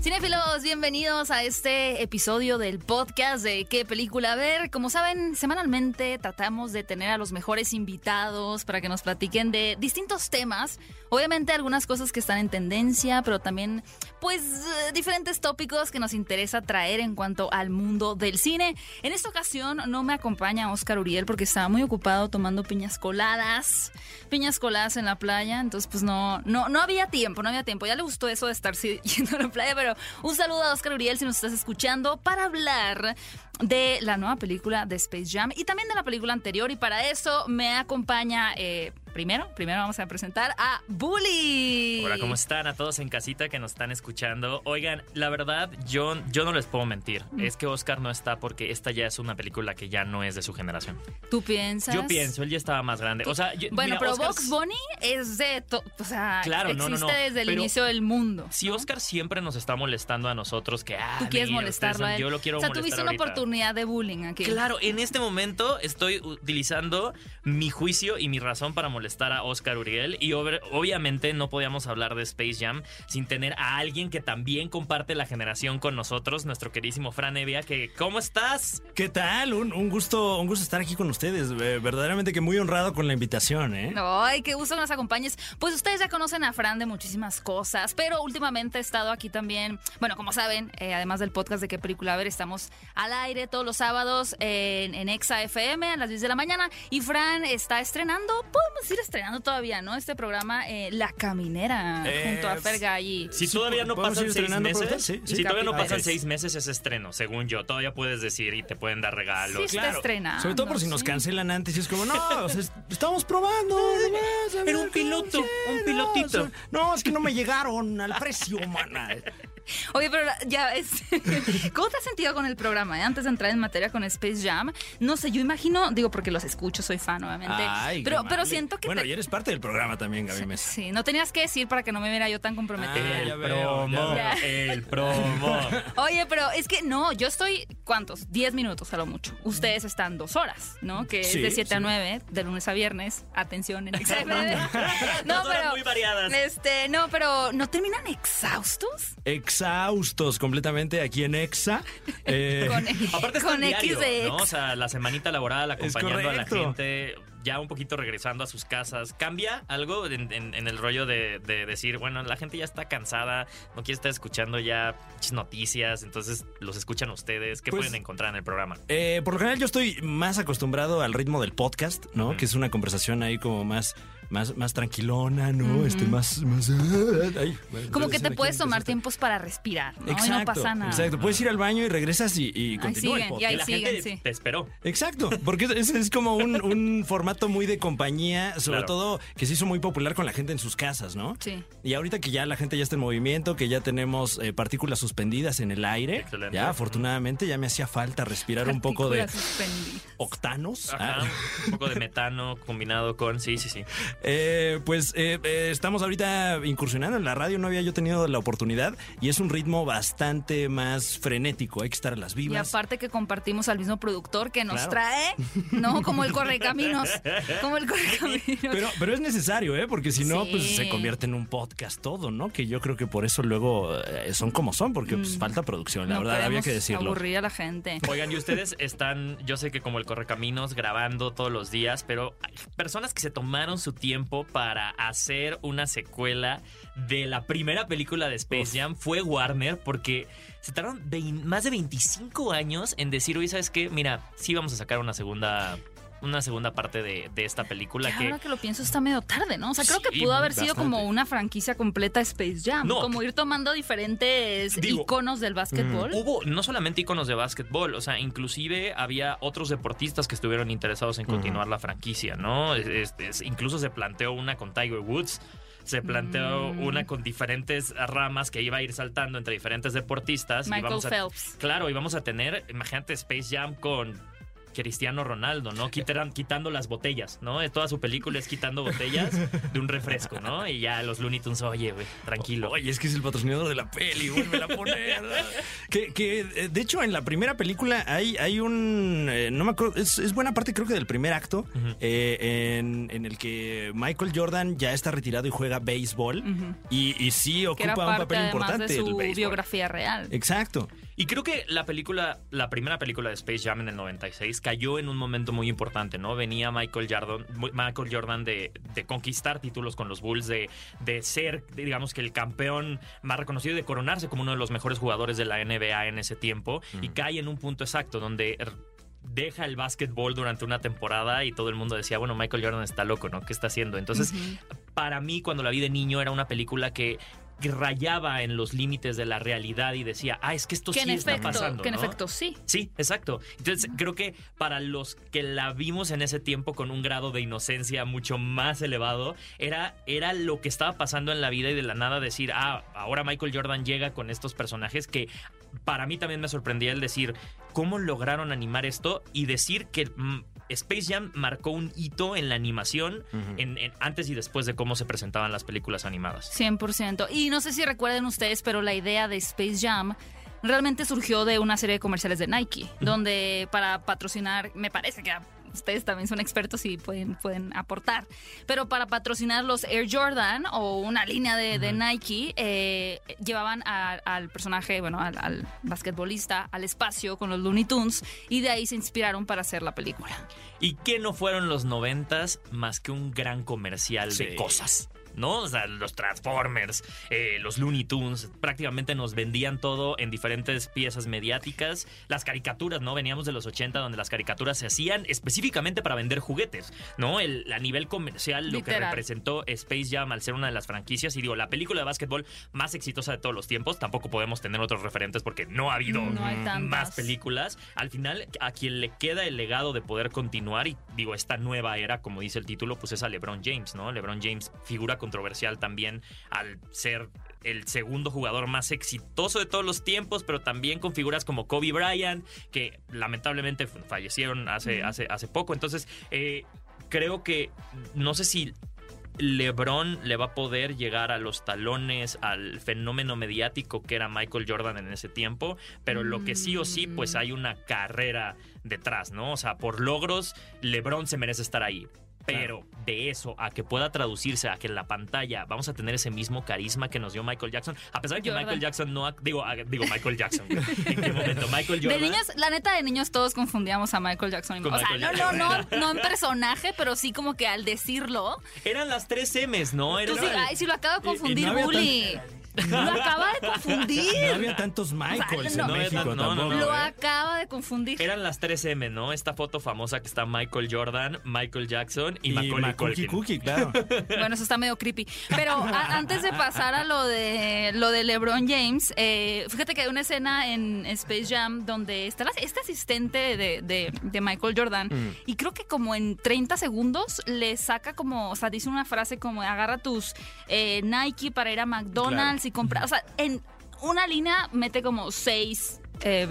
Cinefilos, bienvenidos a este episodio del podcast de qué película ver. Como saben, semanalmente tratamos de tener a los mejores invitados para que nos platiquen de distintos temas. Obviamente algunas cosas que están en tendencia, pero también pues eh, diferentes tópicos que nos interesa traer en cuanto al mundo del cine. En esta ocasión no me acompaña Oscar Uriel porque estaba muy ocupado tomando piñas coladas, piñas coladas en la playa, entonces pues no no no había tiempo, no había tiempo. Ya le gustó eso de estar yendo a la playa, pero un saludo a Oscar Uriel si nos estás escuchando para hablar de la nueva película de Space Jam y también de la película anterior. Y para eso me acompaña eh, primero, primero vamos a presentar a Bully. Hola, ¿cómo están a todos en casita que nos están escuchando? Oigan, la verdad, yo, yo no les puedo mentir. Mm. Es que Oscar no está porque esta ya es una película que ya no es de su generación. ¿Tú piensas? Yo pienso, él ya estaba más grande. O sea, yo- Bueno, mira, pero Oscar- Box Bunny es de. o sea, Claro, no, existe no, no, desde el pero inicio del mundo. Si Oscar siempre nos está molestando a nosotros que ah, Tú quieres mira, molestarlo a él. Yo lo quiero o sea, molestar tuviste una ahorita. Oportunidad de bullying aquí. Claro, en este momento estoy utilizando mi juicio y mi razón para molestar a Oscar Uriel y ob- obviamente no podíamos hablar de Space Jam sin tener a alguien que también comparte la generación con nosotros, nuestro queridísimo Fran Evia, que ¿cómo estás? ¿Qué tal? Un, un gusto, un gusto estar aquí con ustedes. Eh, verdaderamente que muy honrado con la invitación, ¿eh? Ay, qué gusto que nos acompañes. Pues ustedes ya conocen a Fran de muchísimas cosas, pero últimamente he estado aquí también. Bueno, como saben, eh, además del podcast de qué película ver, estamos al aire todos los sábados en, en Exa FM a las 10 de la mañana. Y Fran está estrenando, podemos ir estrenando todavía, ¿no? Este programa, eh, La Caminera, Eh, junto a Fergay. Si Sí, todavía no ¿podemos pasan seis meses, pronto? Sí, sí. si todavía no pasan seis meses es estreno, según yo. Todavía puedes decir y te pueden dar regalos. Sí, está Claro. estrenando. Sobre todo por si nos sí. cancelan antes y es como, no, o sea, es- estamos probando. ver un piloto, un pilotito. No, es que no me llegaron al precio, mana. Oye, pero ya es. ¿Cómo te has sentido con el programa? eh? Antes de entrar en materia con Space Jam, no sé, yo imagino, digo porque los escucho, soy fan, obviamente. Ay, pero, qué pero siento que. Bueno, te- y eres parte del programa también, Gaby Mesa. Sí, no tenías que decir para que no me viera yo tan comprometida. Ah, El veo, promo, ya el promo. Oye, pero es que no, yo estoy, ¿cuántos? 10 minutos a lo mucho. Ustedes están dos horas, ¿no? Que Sí, es de 7 a sí. 9, de lunes a viernes. Atención en XFM. Dos horas muy variadas. Este, no, pero ¿no terminan exhaustos? Exhaustos completamente aquí en Exa. Eh, Con, Aparte con diario, X de ¿no? O sea, la semanita laboral acompañando a la gente, ya un poquito regresando a sus casas. ¿Cambia algo en, en- en el rollo de, de decir, bueno, la gente ya está cansada, no quiere estar escuchando ya noticias, entonces los escuchan ustedes? ¿Qué Pues- pueden encontrar en el programa? Eh, por lo general yo estoy más acostumbrado al ritmo del podcast, ¿no? Que es una conversación ahí como más, más, más tranquilona, ¿no? Este, más, más. ay, bueno, Como que te puedes tomar tiempos para respirar, ¿no? Exacto, y no pasa nada. exacto. Puedes ir al baño y regresas y, y continúa el y ahí Y la siguen, gente sí. te esperó. Exacto, porque es, es como un, un formato muy de compañía, sobre Claro. todo que se hizo muy popular con la gente en sus casas, ¿no? Sí. Y ahorita que ya la gente ya está en movimiento, que ya tenemos eh, partículas suspendidas en el aire, Excelente. ya afortunadamente ya me hacía falta respirar un poco de Partículas suspendidas. octanos. Ajá, Ah. un poco de metano combinado con... Sí, sí, sí. Eh, pues eh, eh, estamos ahorita incursionando en la radio, no había yo tenido la oportunidad y es un ritmo bastante más frenético, hay que estar a las Y vivas. aparte que compartimos al mismo productor que nos Claro. trae, ¿no? Como el correcaminos. Como el correcaminos. Pero, pero es necesario, ¿eh? Porque si no, Sí. pues se convierte en un podcast todo, ¿no? Que yo creo que por eso luego eh, son como son, porque pues, falta producción, la Mm. No verdad, había que decirlo. Aburrir a la gente. Oigan, y ustedes están, yo sé que como el Correcaminos, grabando todos los días, pero hay personas que se tomaron su tiempo para hacer una secuela de la primera película de Space Uf. Jam fue Warner, porque se tardaron más de 25 años en decir, oye, ¿sabes qué? Mira, sí vamos a sacar una segunda una segunda parte de, de esta película Que ahora que lo pienso está medio tarde, ¿no? O sea, creo que pudo haber sido como una franquicia completa Space Jam. No. Como ir tomando diferentes Digo, iconos del básquetbol. Hubo no solamente iconos de básquetbol, o sea, inclusive había otros deportistas que estuvieron interesados en continuar la franquicia, ¿no? Es- incluso se planteó una con Tiger Woods. Se planteó Mm. una con diferentes ramas que iba a ir saltando entre diferentes deportistas. y Michael vamos a- Phelps. Claro, y vamos a tener, imagínate, Space Jam con Cristiano Ronaldo, ¿no? Quitarán- quitando las botellas, ¿no? Toda su película es quitando botellas de un refresco, ¿no? Y ya los Looney Tunes, oye, güey, tranquilo. Oye, es que es el patrocinador de la peli, vuelve a poner. que, que, eh, de hecho, en la primera película hay, hay un. eh, no me acuerdo, es, es buena parte, creo que del primer acto, eh, en, en el que Michael Jordan ya está retirado y juega béisbol. y, y sí que era ocupa un papel importante de el su béisbol. biografía real. Exacto. Y creo que la película, la primera película de Space Jam en el 96 cayó en un momento muy importante, ¿no? Venía Michael Jordan, Michael Jordan de, de conquistar títulos con los Bulls, de, de ser, digamos que el campeón más reconocido, de coronarse como uno de los mejores jugadores de la NBA en ese tiempo. Y cae en un punto exacto donde r- deja el básquetbol durante una temporada y todo el mundo decía, bueno, Michael Jordan está loco, ¿no? ¿Qué está haciendo? Entonces, para mí, cuando la vi de niño, era una película que rayaba en los límites de la realidad y decía, ah, es que esto que sí en está efecto, pasando. que en efecto sí. Sí, exacto. Entonces creo que para los que la vimos en ese tiempo con un grado de inocencia mucho más elevado, era, era lo que estaba pasando en la vida y de la nada decir, ah, ahora Michael Jordan llega con estos personajes que para mí también me sorprendía el decir, ¿cómo lograron animar esto? Y decir que... Space Jam marcó un hito en la animación en- en- antes y después de cómo se presentaban las películas animadas. 100%. Y no sé si recuerden ustedes, pero la idea de Space Jam realmente surgió de una serie de comerciales de Nike, donde para patrocinar, me parece que ustedes también son expertos y pueden, pueden aportar, pero para patrocinar los Air Jordan o una línea de, de Nike, eh, llevaban a- al personaje, bueno, al, al basquetbolista al espacio con los Looney Tunes y de ahí se inspiraron para hacer la película. ¿Y qué no fueron los noventas más que un gran comercial Sí. de cosas? ¿No? O sea, los Transformers, eh, los Looney Tunes, prácticamente nos vendían todo en diferentes piezas mediáticas. Las caricaturas, ¿no? Veníamos de los 80 donde las caricaturas se hacían específicamente para vender juguetes, ¿no? El, a nivel comercial, lo que representó Space Jam al ser una de las franquicias, y digo, la película de básquetbol más exitosa de todos los tiempos, tampoco podemos tener otros referentes porque no ha habido No más películas. Al final, a quien le queda el legado de poder continuar, y digo, esta nueva era, como dice el título, pues es a LeBron James, ¿no? LeBron James, figura controversial también al ser el segundo jugador más exitoso de todos los tiempos, pero también con figuras como Kobe Bryant, que lamentablemente fallecieron hace, hace, hace poco. Entonces, eh, creo que no sé si LeBron le va a poder llegar a los talones al fenómeno mediático que era Michael Jordan en ese tiempo, pero lo que sí o sí, pues hay una carrera detrás, ¿no? O sea, por logros, LeBron se merece estar ahí. Pero de eso a que pueda traducirse a que en la pantalla vamos a tener ese mismo carisma que nos dio Michael Jackson, a pesar de que Jordan. Michael Jackson no ha- digo, digo Michael Jackson. ¿En qué momento? Michael De Jordan. niños, la neta de niños todos confundíamos a Michael Jackson. Con o sea, no, no, no, no en personaje, pero sí como que al decirlo. Eran las tres M's, ¿no? Era Tú sí, ay, sí lo acabo de confundir, había Bully. Lo acaba de confundir. No había tantos Michaels no, en no México no, no, tampoco. no. Lo ¿eh? acaba de confundir. Eran las 3M, ¿no? Esta foto famosa que está Michael Jordan, Michael Jackson y, Y Macaulay Macaulay Culkin. Cookie, claro. Bueno, eso está medio creepy. Pero a- antes de pasar a lo de lo de LeBron James, eh, fíjate que hay una escena en Space Jam donde está la- este asistente de, de- de Michael Jordan Mm. y creo que como en 30 segundos le saca como, o sea, dice una frase como agarra tus eh, Nike para ir a McDonald's y comprar, o sea, en una línea mete como seis eh,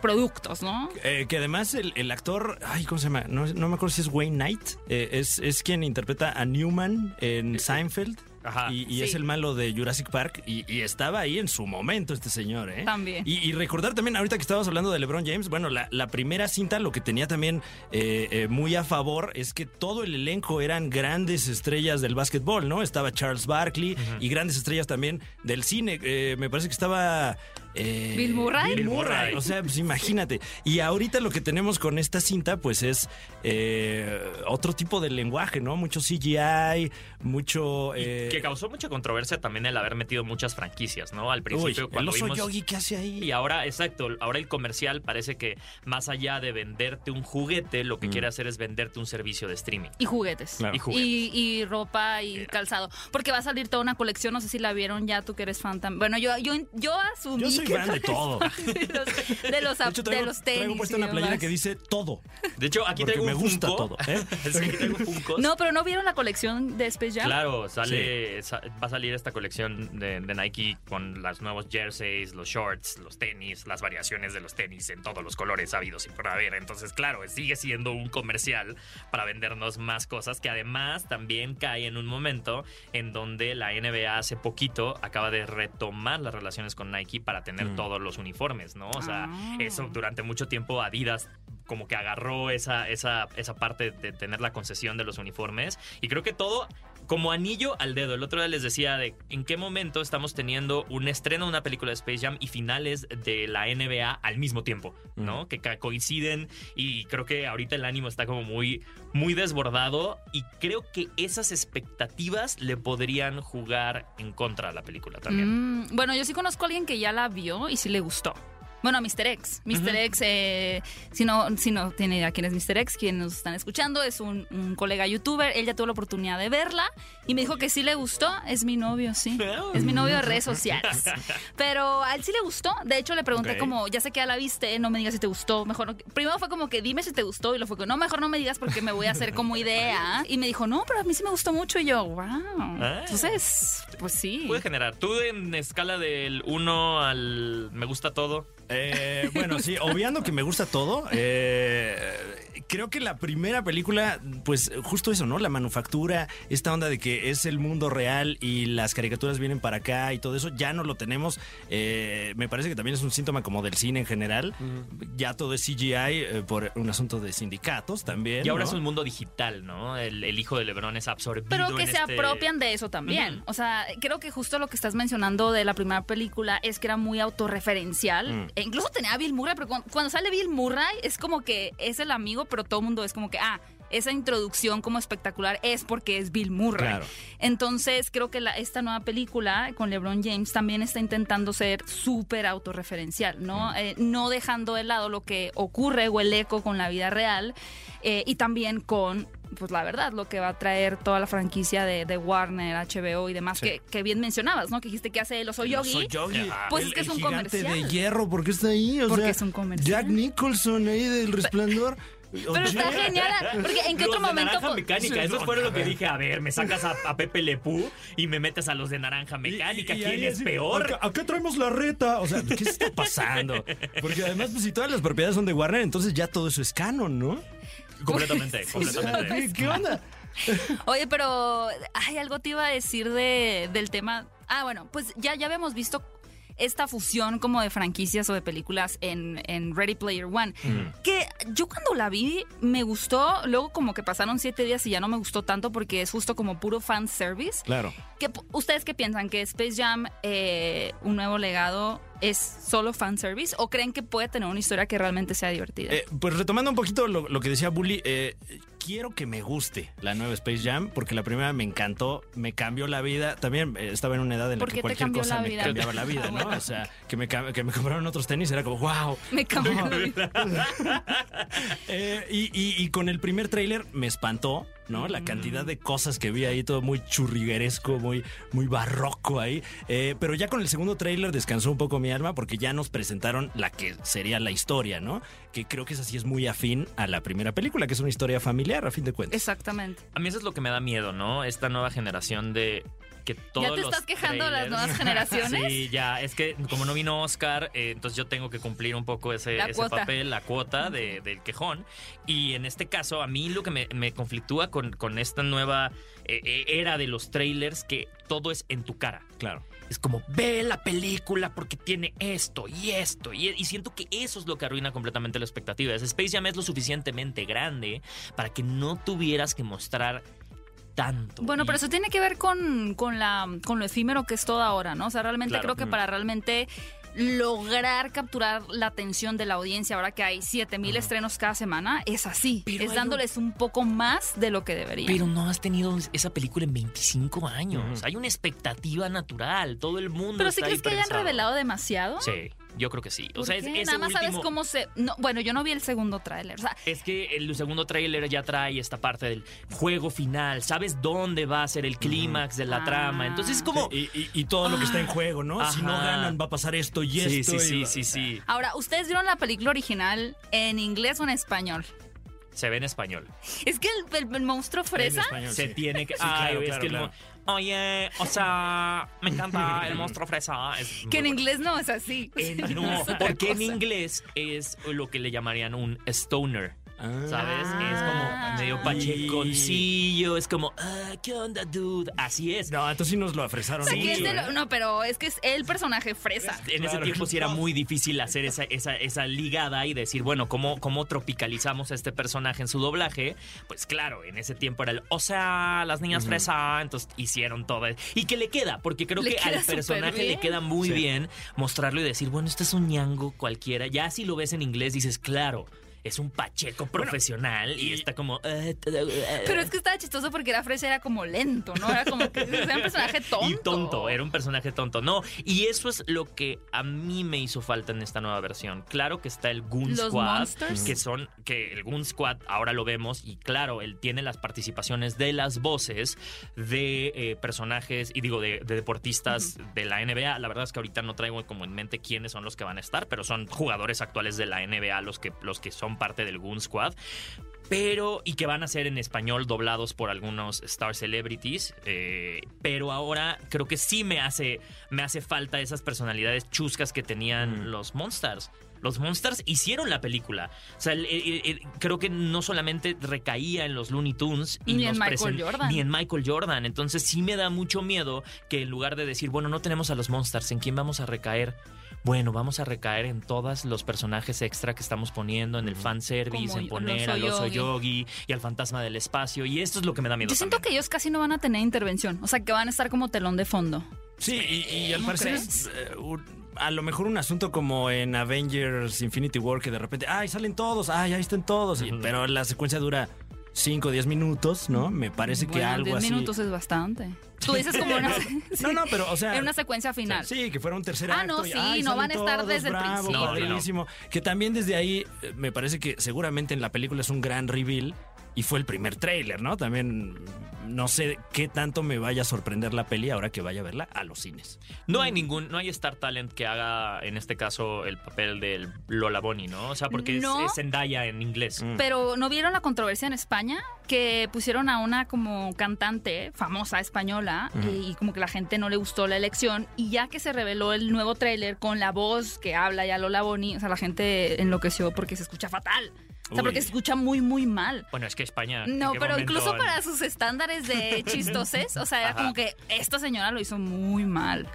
productos, ¿no? Eh, que además el, el actor, ay, ¿cómo se llama? No, no me acuerdo si es Wayne Knight. eh, es, es quien interpreta a Newman en Seinfeld. Ajá. Y, y Sí. es el malo de Jurassic Park. Y, y estaba ahí en su momento este señor, ¿eh? También. Y, y recordar también, ahorita que estábamos hablando de LeBron James, bueno, la, la primera cinta lo que tenía también eh, eh, muy a favor es que todo el elenco eran grandes estrellas del básquetbol, ¿no? Estaba Charles Barkley y grandes estrellas también del cine. Eh, me parece que estaba... eh, Bill Murray. Bill Murray. O sea, pues imagínate. Y ahorita lo que tenemos con esta cinta, pues es eh, otro tipo de lenguaje, ¿no? Mucho CGI, mucho... Eh, que causó mucha controversia también el haber metido muchas franquicias, ¿no? Al principio uy, cuando el oso vimos... yogi, ¿qué hace ahí? Y ahora, exacto, ahora el comercial parece que más allá de venderte un juguete, lo que quiere hacer es venderte un servicio de streaming. Y juguetes. Claro. Y juguetes. Y, y ropa y calzado. Porque va a salir toda una colección, no sé si la vieron ya, tú que eres fan también. Bueno, yo, yo, yo asumía Yo soy ¿qué fan de todo. de los, de los, De hecho, traigo, de los tenis. traigo puesta una playera que dice todo. De hecho, aquí Porque traigo me un gusta Funko. todo. ¿eh? Sí, aquí traigo Funkos. No, pero ¿no vieron la colección de Space Jam? Claro, sale, sa- va a salir esta colección de, de Nike con los nuevos jerseys, los shorts, los tenis, las variaciones de los tenis en todos los colores habidos y por haber. Entonces, claro, sigue siendo un comercial para vendernos más cosas que además también cae en un momento en donde la NBA hace poquito acaba de retomar las relaciones con Nike para tener Mm. todos los uniformes, ¿no? O sea, Ah. eso durante mucho tiempo Adidas como que agarró esa, esa, esa parte de tener la concesión de los uniformes. Y creo que todo como anillo al dedo. El otro día les decía de en qué momento estamos teniendo un estreno de una película de Space Jam y finales de la NBA al mismo tiempo, ¿no? Que coinciden y creo que ahorita el ánimo está como muy, muy desbordado y creo que esas expectativas le podrían jugar en contra a la película también. Mm, bueno, yo sí conozco a alguien que ya la vio y sí le gustó. Bueno, a Mr. X. Mr. X, eh, si, no, si no tiene idea quién es Mr. X, quien nos están escuchando, es un, un colega youtuber. Él ya tuvo la oportunidad de verla y me dijo que sí le gustó. Es mi novio, sí. Es mi novio de redes sociales. Pero a él sí le gustó. De hecho, le pregunté como, ya sé que ya la viste, no me digas si te gustó. Mejor no- Primero fue como que dime si te gustó y lo fue como, no, mejor no me digas porque me voy a hacer como idea. Y me dijo, no, pero a mí sí me gustó mucho. Y yo, wow. Ah. Entonces, pues sí. Puede generar. Tú en escala del 1 al me gusta todo. Eh, bueno, sí, obviando que me gusta todo, eh, creo que la primera película, pues justo eso, ¿no? La manufactura, esta onda de que es el mundo real y las caricaturas vienen para acá y todo eso, ya no lo tenemos. Eh, me parece que también es un síntoma como del cine en general. Ya todo es CGI eh, por un asunto de sindicatos también. Y ahora ¿no? es un mundo digital, ¿no? El, el hijo de Lebron es absorbido. Pero que en se este- apropian de eso también. O sea, creo que justo lo que estás mencionando de la primera película es que era muy autorreferencial. Mm. E incluso tenía a Bill Murray, pero cuando, cuando sale Bill Murray es como que es el amigo, pero todo el mundo es como que, ah, esa introducción como espectacular es porque es Bill Murray. Claro. Entonces, creo que la- esta nueva película con LeBron James también está intentando ser súper autorreferencial, ¿no? Eh, no dejando de lado lo que ocurre o el eco con la vida real eh, y también con, pues la verdad, lo que va a traer toda la franquicia de, de Warner, HBO y demás, Sí. que, que bien mencionabas, ¿no? Que dijiste que hace el oso yogi. Soy Yogi. Pues El- es que es un comercial. de hierro, ¿por qué está ahí? O Porque sea, es un comercial. Jack Nicholson ahí del resplandor. Pero está genial, porque en qué Los otro de momento... Naranja pues, Mecánica, eso fue lo que dije. A ver, me sacas a, a Pepe Lepú y me metes a los de Naranja Mecánica. Y- y ¿Quién es así, peor? Acá, acá traemos la reta. O sea, ¿qué está pasando? Porque además, pues si todas las propiedades son de Warner, entonces ya todo eso es canon, ¿no? Completamente, completamente. ¿qué, qué onda? Oye, pero hay algo te iba a decir de, del tema. Ah, bueno, pues ya, ya habíamos visto esta fusión como de franquicias o de películas en, en Ready Player One. Que yo cuando la vi me gustó, luego como que pasaron siete días y ya no me gustó tanto porque es justo como puro fan service. Claro. ¿Qué- ¿Ustedes qué piensan? ¿Que Space Jam, eh, un nuevo legado, es solo fan service? ¿O creen que puede tener una historia que realmente sea divertida? Eh, pues retomando un poquito lo, lo que decía Bully, eh, quiero que me guste la nueva Space Jam, porque la primera me encantó, me cambió la vida. También eh, estaba en una edad en la ¿Por que cualquier cosa me vida? cambiaba la vida, ¿no? O sea, que me, que me compraron otros tenis era como, wow. me cambió la vida. Eh, y, y- y con el primer tráiler me espantó, ¿no? La cantidad de cosas que vi ahí, todo muy churrigueresco, muy, muy barroco ahí. Eh, pero ya con el segundo tráiler descansó un poco mi alma porque ya nos presentaron la que sería la historia, ¿no? Que creo que esa sí es muy afín a la primera película, que es una historia familiar, a fin de cuentas. Exactamente. A mí eso es lo que me da miedo, ¿no? Esta nueva generación de que todos te los estás quejando de las nuevas generaciones? sí, ya. Es que como no vino Oscar, eh, entonces yo tengo que cumplir un poco ese, La ese papel, la cuota de- del quejón. Y en este caso, a mí lo que me, me conflictúa con, con esta nueva eh, eh, era de los trailers, que todo es en tu cara. Claro. Es como, ve la película porque tiene esto y esto. Y, y siento que eso es lo que arruina completamente la expectativa. Es Space Jam es lo suficientemente grande para que no tuvieras que mostrar tanto. Bueno, Y- pero eso tiene que ver con, con, la, con lo efímero que es todo ahora, ¿no? O sea, realmente Claro. creo que para realmente lograr capturar la atención de la audiencia, ahora que hay 7000 estrenos cada semana, es así. Pero es dándoles un poco más de lo que debería. Pero no has tenido esa película en 25 años. Hay una expectativa natural. Todo el mundo Pero sí está crees que hayan revelado demasiado. Sí, Yo creo que sí. O ¿Por sea, es, ese Nada más sabes cómo se... No, bueno, yo no vi el segundo tráiler. O sea, Es que el segundo tráiler ya trae esta parte del juego final. Sabes dónde va a ser el clímax de la Ah. trama. Entonces es como. Y, y- y todo lo que está en juego, ¿no? Si no ganan, va a pasar esto y sí, esto. sí, y- sí, sí, sí. ahora, ¿ustedes vieron la película original en inglés o en español? Se ve en español. Es que el, el- el monstruo En fresa... español, Se sí. tiene que. Sí, Ay, claro, es claro, que el claro. mo- Oye, o sea, me encanta el monstruo fresa. Es Que en bueno. inglés no es así. Es no, porque en inglés es lo que le llamarían un stoner. Ah. ¿Sabes? Ah. Es como medio pacheconcillo, es como, ah, ¿qué onda, dude? Así es. No, entonces sí nos lo afresaron O sea, mucho, de lo- ¿eh? No, pero es que es el personaje fresa. En ese tiempo sí era muy difícil hacer esa, esa, esa ligada y decir, bueno, ¿cómo, ¿cómo tropicalizamos a este personaje en su doblaje? Pues claro, en ese tiempo era el, o sea, las niñas fresa, entonces hicieron todo. Y que le queda, porque creo Le que al personaje le queda muy Sí. bien mostrarlo y decir, bueno, este es un ñango cualquiera. Ya si lo ves en inglés dices, claro. Es un pacheco profesional y, y- está como. Pero es que estaba chistoso porque era fresa, era como lento, ¿no? Era como que era un personaje tonto. Y tonto, era un personaje tonto. No, y eso es lo que a mí me hizo falta en esta nueva versión. Claro que está el Goon Los Squad, Monsters. que son, que el Goon Squad ahora lo vemos, y claro, él tiene las participaciones de las voces de eh, personajes, y digo, de, de deportistas de la NBA. La verdad es que ahorita no traigo como en mente quiénes son los que van a estar, pero son jugadores actuales de la NBA los que, los que son parte del Goon Squad pero y que van a ser en español doblados por algunos star celebrities eh, pero ahora creo que sí me hace me hace falta esas personalidades chuscas que tenían los monsters los Monsters hicieron la película. O sea, el- el- el- creo que no solamente recaía en los Looney Tunes y Ni en Michael Jordan. Ni en Michael Jordan. Entonces sí me da mucho miedo que en lugar de decir, bueno, no tenemos a los Monsters, ¿en quién vamos a recaer? Bueno, vamos a recaer en todos los personajes extra que estamos poniendo, en el fanservice, Como en poner al oso yogi. y al fantasma del espacio. Y esto es lo que me da miedo. Yo siento también. que ellos casi no van a tener intervención. O sea, que van a estar como telón de fondo. Sí, y, y al ¿No parecer eh, a lo mejor un asunto como en Avengers Infinity War que de repente, ay, salen todos, ay, ahí están todos, y- pero la secuencia dura 5 o 10 minutos, ¿no? Me parece que algo 10 así. minutos es bastante. Tú dices como una, No, no, pero o sea, en una secuencia final. Sí, que fuera un tercer Ah, acto. no, y, sí, ay, no van a estar todos, desde el principio. No, no. Que también desde ahí eh, me parece que seguramente en la película es un gran reveal y fue el primer tráiler, ¿no? También no sé qué tanto me vaya a sorprender la peli ahora que vaya a verla a los cines. No hay ningún, no hay Star Talent que haga en este caso el papel del Lola Bonnie, ¿no? O sea, porque es- No. es, Zendaya en inglés. Mm. Pero ¿no vieron la controversia en España? Que pusieron a una como cantante famosa española eh, y como que la gente no le gustó la elección y ya que se reveló el nuevo tráiler con la voz que habla ya Lola Boni, o sea, la gente enloqueció porque se escucha fatal. O sea, Uy. porque se escucha muy, muy mal. Bueno, es que España. ¿en No, pero momento incluso para sus estándares de chistoses, o sea, era Ajá. como que esta señora lo hizo muy mal.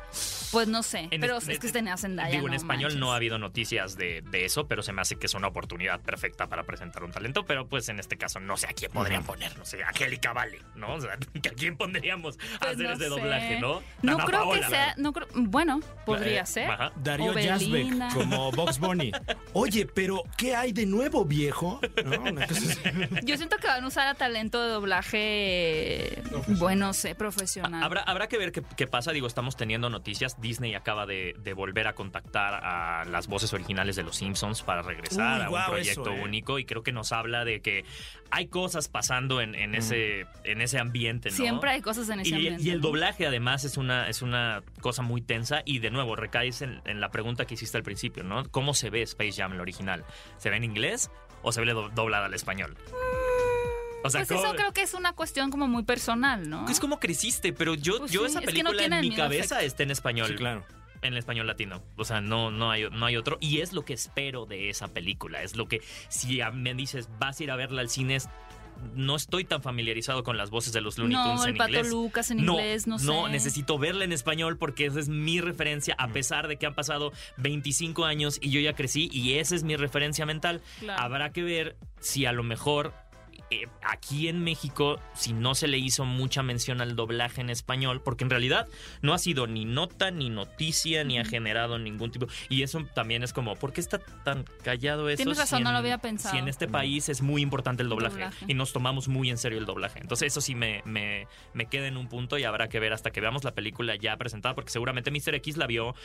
Pues no sé, En pero es- es que tenía Zendaya. Digo, en español manches. no ha habido noticias de, de eso, pero se me hace que es una oportunidad perfecta para presentar un talento. Pero pues en este caso no sé a quién podrían poner. No sé, Angélica Vale, ¿no? O sea, ¿a quién pondríamos a Pues hacer no ese sé. doblaje, no? No Dana creo que sea, no creo, bueno, podría Eh, ser. Ajá. Darío. Yazbek como Box Bunny. Oye, pero ¿qué hay de nuevo, viejo? Yo siento que van a usar a talento de doblaje, bueno, no sé, profesional. Habrá, habrá que ver qué, qué pasa. Digo, estamos teniendo noticias. Disney acaba de, de volver a contactar a las voces originales de los Simpsons para regresar Uy, a un proyecto eso, eh. único. Y creo que nos habla de que hay cosas pasando en, en ese, en ese ambiente, ¿no? Siempre hay cosas en ese Y, ambiente. y el doblaje además es una, es una cosa muy tensa y de nuevo recaes en, en la pregunta que hiciste al principio, ¿no? ¿Cómo se ve Space Jam el original? ¿Se ve en inglés o se ve do- doblada al español? O sea, Pues ¿cómo- eso creo que es una cuestión como muy personal, ¿no? es como creciste, pero yo, Pues yo sí, esa es que no película en mi cabeza efecto. está en español. Sí, claro. En el español latino. O sea, no, no, hay, no hay otro. Y es lo que espero de esa película. Es lo que, si me dices, vas a ir a verla al cine, es- no estoy tan familiarizado con las voces de los Looney no, Tunes el en Pato inglés. Lucas en inglés, no, sé. necesito verla en español porque esa es mi referencia, a pesar de que han pasado 25 años y yo ya crecí y esa es mi referencia mental. Claro. Habrá que ver si a lo mejor eh, aquí en México, si no se le hizo mucha mención al doblaje en español, porque en realidad no ha sido ni nota, ni noticia, ni ha generado ningún tipo. Y eso también es como, ¿por qué está tan callado eso? Tienes razón, si no lo había pensado. Si en este país es muy importante el doblaje, Doblaje. y nos tomamos muy en serio el doblaje. Entonces, eso sí me, me, me queda en un punto y habrá que ver hasta que veamos la película ya presentada, porque seguramente Mr. X la vio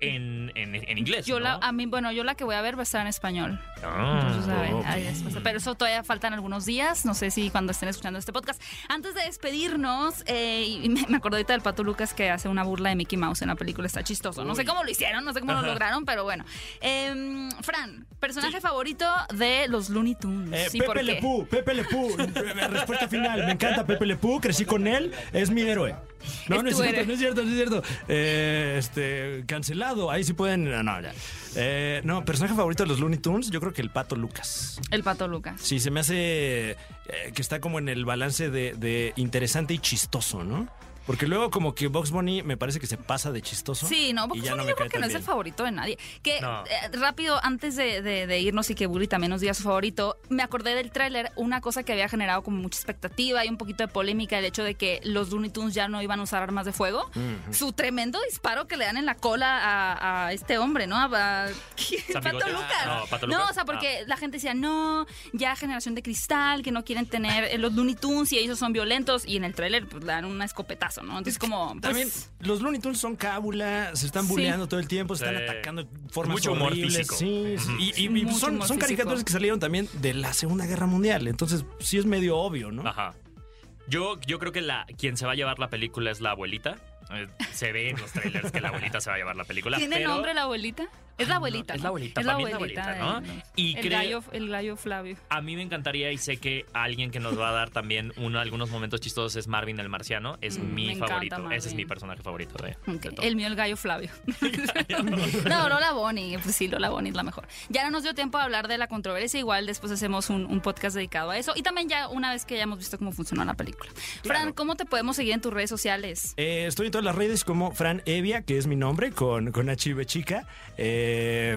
en, en, en inglés. Yo ¿no? la, a mí, bueno, yo la que voy a ver va a estar en español. Ah. Entonces, a ver. Pero eso todavía faltan algunos días. No sé si cuando estén escuchando este podcast. Antes de despedirnos, eh, y me, me acordé ahorita del Pato Lucas que hace una burla de Mickey Mouse en la película. Está chistoso. No sé cómo lo hicieron, no sé cómo lo lograron, pero bueno. Em, Fran, personaje favorito de los Looney Tunes. Eh, ¿Y por Pepe? Le Pú, Pepe Le Pú. Eh, Respuesta final. Me encanta Pepe Le Pú, crecí con él, es mi héroe. No, Es no es cierto, no es cierto, no es cierto. Eh, este, cancelado, ahí sí pueden. No, no, ya. Eh, no, personaje favorito de los Looney Tunes, yo creo que el pato Lucas. El Pato Lucas. Sí, se me hace eh, que está como en el balance de, de interesante y chistoso, ¿no? Porque luego como que Box Bunny me parece que se pasa de chistoso. Sí, no, y porque ya no yo me creo que no es el favorito de nadie. Que No. eh, rápido, antes de, de- de irnos y que Bully también nos diga su favorito, me acordé del tráiler, una cosa que había generado como mucha expectativa y un poquito de polémica, el hecho de que los Looney Tunes ya no iban a usar armas de fuego. Su tremendo disparo que le dan en la cola a, a este hombre, ¿no? A, a- ¿San Pato? Lucas. No, Pato No, Lucas. o sea, porque la gente decía, no, ya generación de cristal, que no quieren tener eh, los Looney Tunes y ellos son violentos. Y en el tráiler, pues le dan un escopetazo, ¿no? Entonces, como. pues, También los Looney Tunes son cábula, se están Sí. bulleando todo el tiempo, se están Sí. atacando de formas Mucho humor horribles. físico. Sí, sí. Y, y- y Mucho son, humor son físico. caricaturas que salieron también de la Segunda Guerra Mundial, entonces sí es medio obvio, ¿no? Ajá. Yo, yo creo que la, quien se va a llevar la película es la abuelita. Eh, se ve en los trailers que la abuelita se va a llevar la película. ¿Tiene pero- nombre la abuelita? Es la No, abuelita. es ¿no? la abuelita, Es la para mí es la abuelita. abuelita, ¿no? Y el, creo- gallo, el gallo Flavio. A mí me encantaría y sé que alguien que nos va a dar también uno, algunos momentos chistosos es Marvin el Marciano. Es Mm, mi favorito. Ese es mi personaje favorito de, Ok, de todo. El mío, el gallo Flavio. no, Lola Bonnie. Pues sí, Lola Bonnie es la mejor. Ya no nos dio tiempo a hablar de la controversia. Igual después hacemos un, un podcast dedicado a eso. Y también ya una vez que hayamos visto cómo funcionó la película. Fran, ¿cómo te podemos seguir en tus redes sociales? Eh, estoy en todas las redes como Fran Evia, que es mi nombre, con, con H chica. Eh,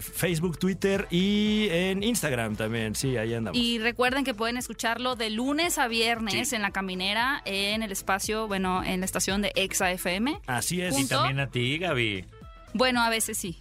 Facebook, Twitter y en Instagram también. Sí, ahí andamos. Y recuerden que pueden escucharlo de lunes a viernes Sí. en la caminera, en el espacio, bueno, en la estación de Exa FM. Así es. Y también a ti, Gaby. Bueno, a veces sí.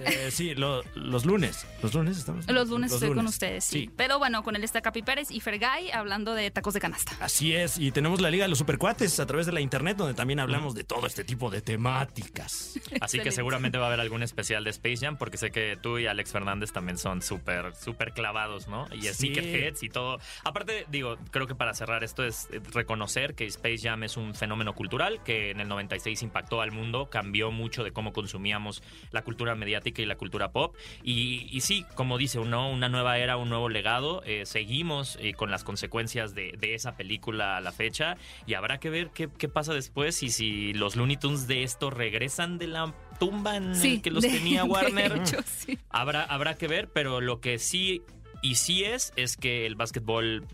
Eh, sí, lo- los lunes. Los lunes estamos. Los lunes estoy con ustedes, sí. Pero bueno, con el está Capi Pérez y Fergay hablando de tacos de canasta. Así es, y tenemos la Liga de los Supercuates a través de la internet, donde también hablamos de todo este tipo de temáticas. Así que seguramente va a haber algún especial de Space Jam, porque sé que tú y Alex Fernández también son súper, súper clavados, ¿no? Y Sí. Sneakerheads y todo. Aparte, digo, creo que para cerrar esto es eh, reconocer que Space Jam es un fenómeno cultural que en el 96 impactó al mundo, cambió mucho de cómo consumíamos la cultura mediática y la cultura pop. Y, y sí, como dice uno, una nueva era, un nuevo legado. Eh, seguimos eh, con las consecuencias de, de esa película a la fecha y habrá que ver qué, qué pasa después y si los Looney Tunes de esto regresan de la tumba en el que los de- tenía Warner. hecho, sí. Habrá, habrá que ver, pero lo que sí y sí es, es que el básquetbol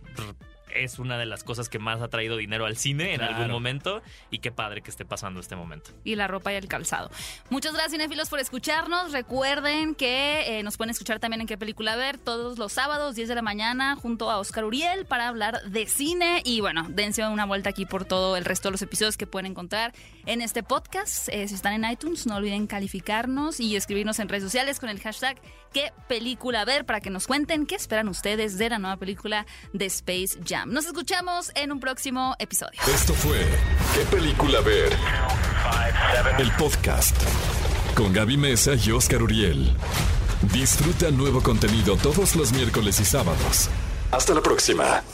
es una de las cosas que más ha traído dinero al cine en Claro. algún momento y qué padre que esté pasando este momento. y la ropa y el calzado. Muchas gracias, cinéfilos, por escucharnos. Recuerden que eh, nos pueden escuchar también en qué película ver todos los sábados, 10 de la mañana, junto a Oscar Uriel para hablar de cine. Y bueno, dense una vuelta aquí por todo el resto de los episodios que pueden encontrar en este podcast. Eh, si están en iTunes, no olviden calificarnos y escribirnos en redes sociales con el hashtag qué película ver para que nos cuenten qué esperan ustedes de la nueva película de Space Jam. Nos escuchamos en un próximo episodio. Esto fue ¿Qué película ver? El podcast con Gaby Mesa y Oscar Uriel. Disfruta nuevo contenido todos los miércoles y sábados. Hasta la próxima.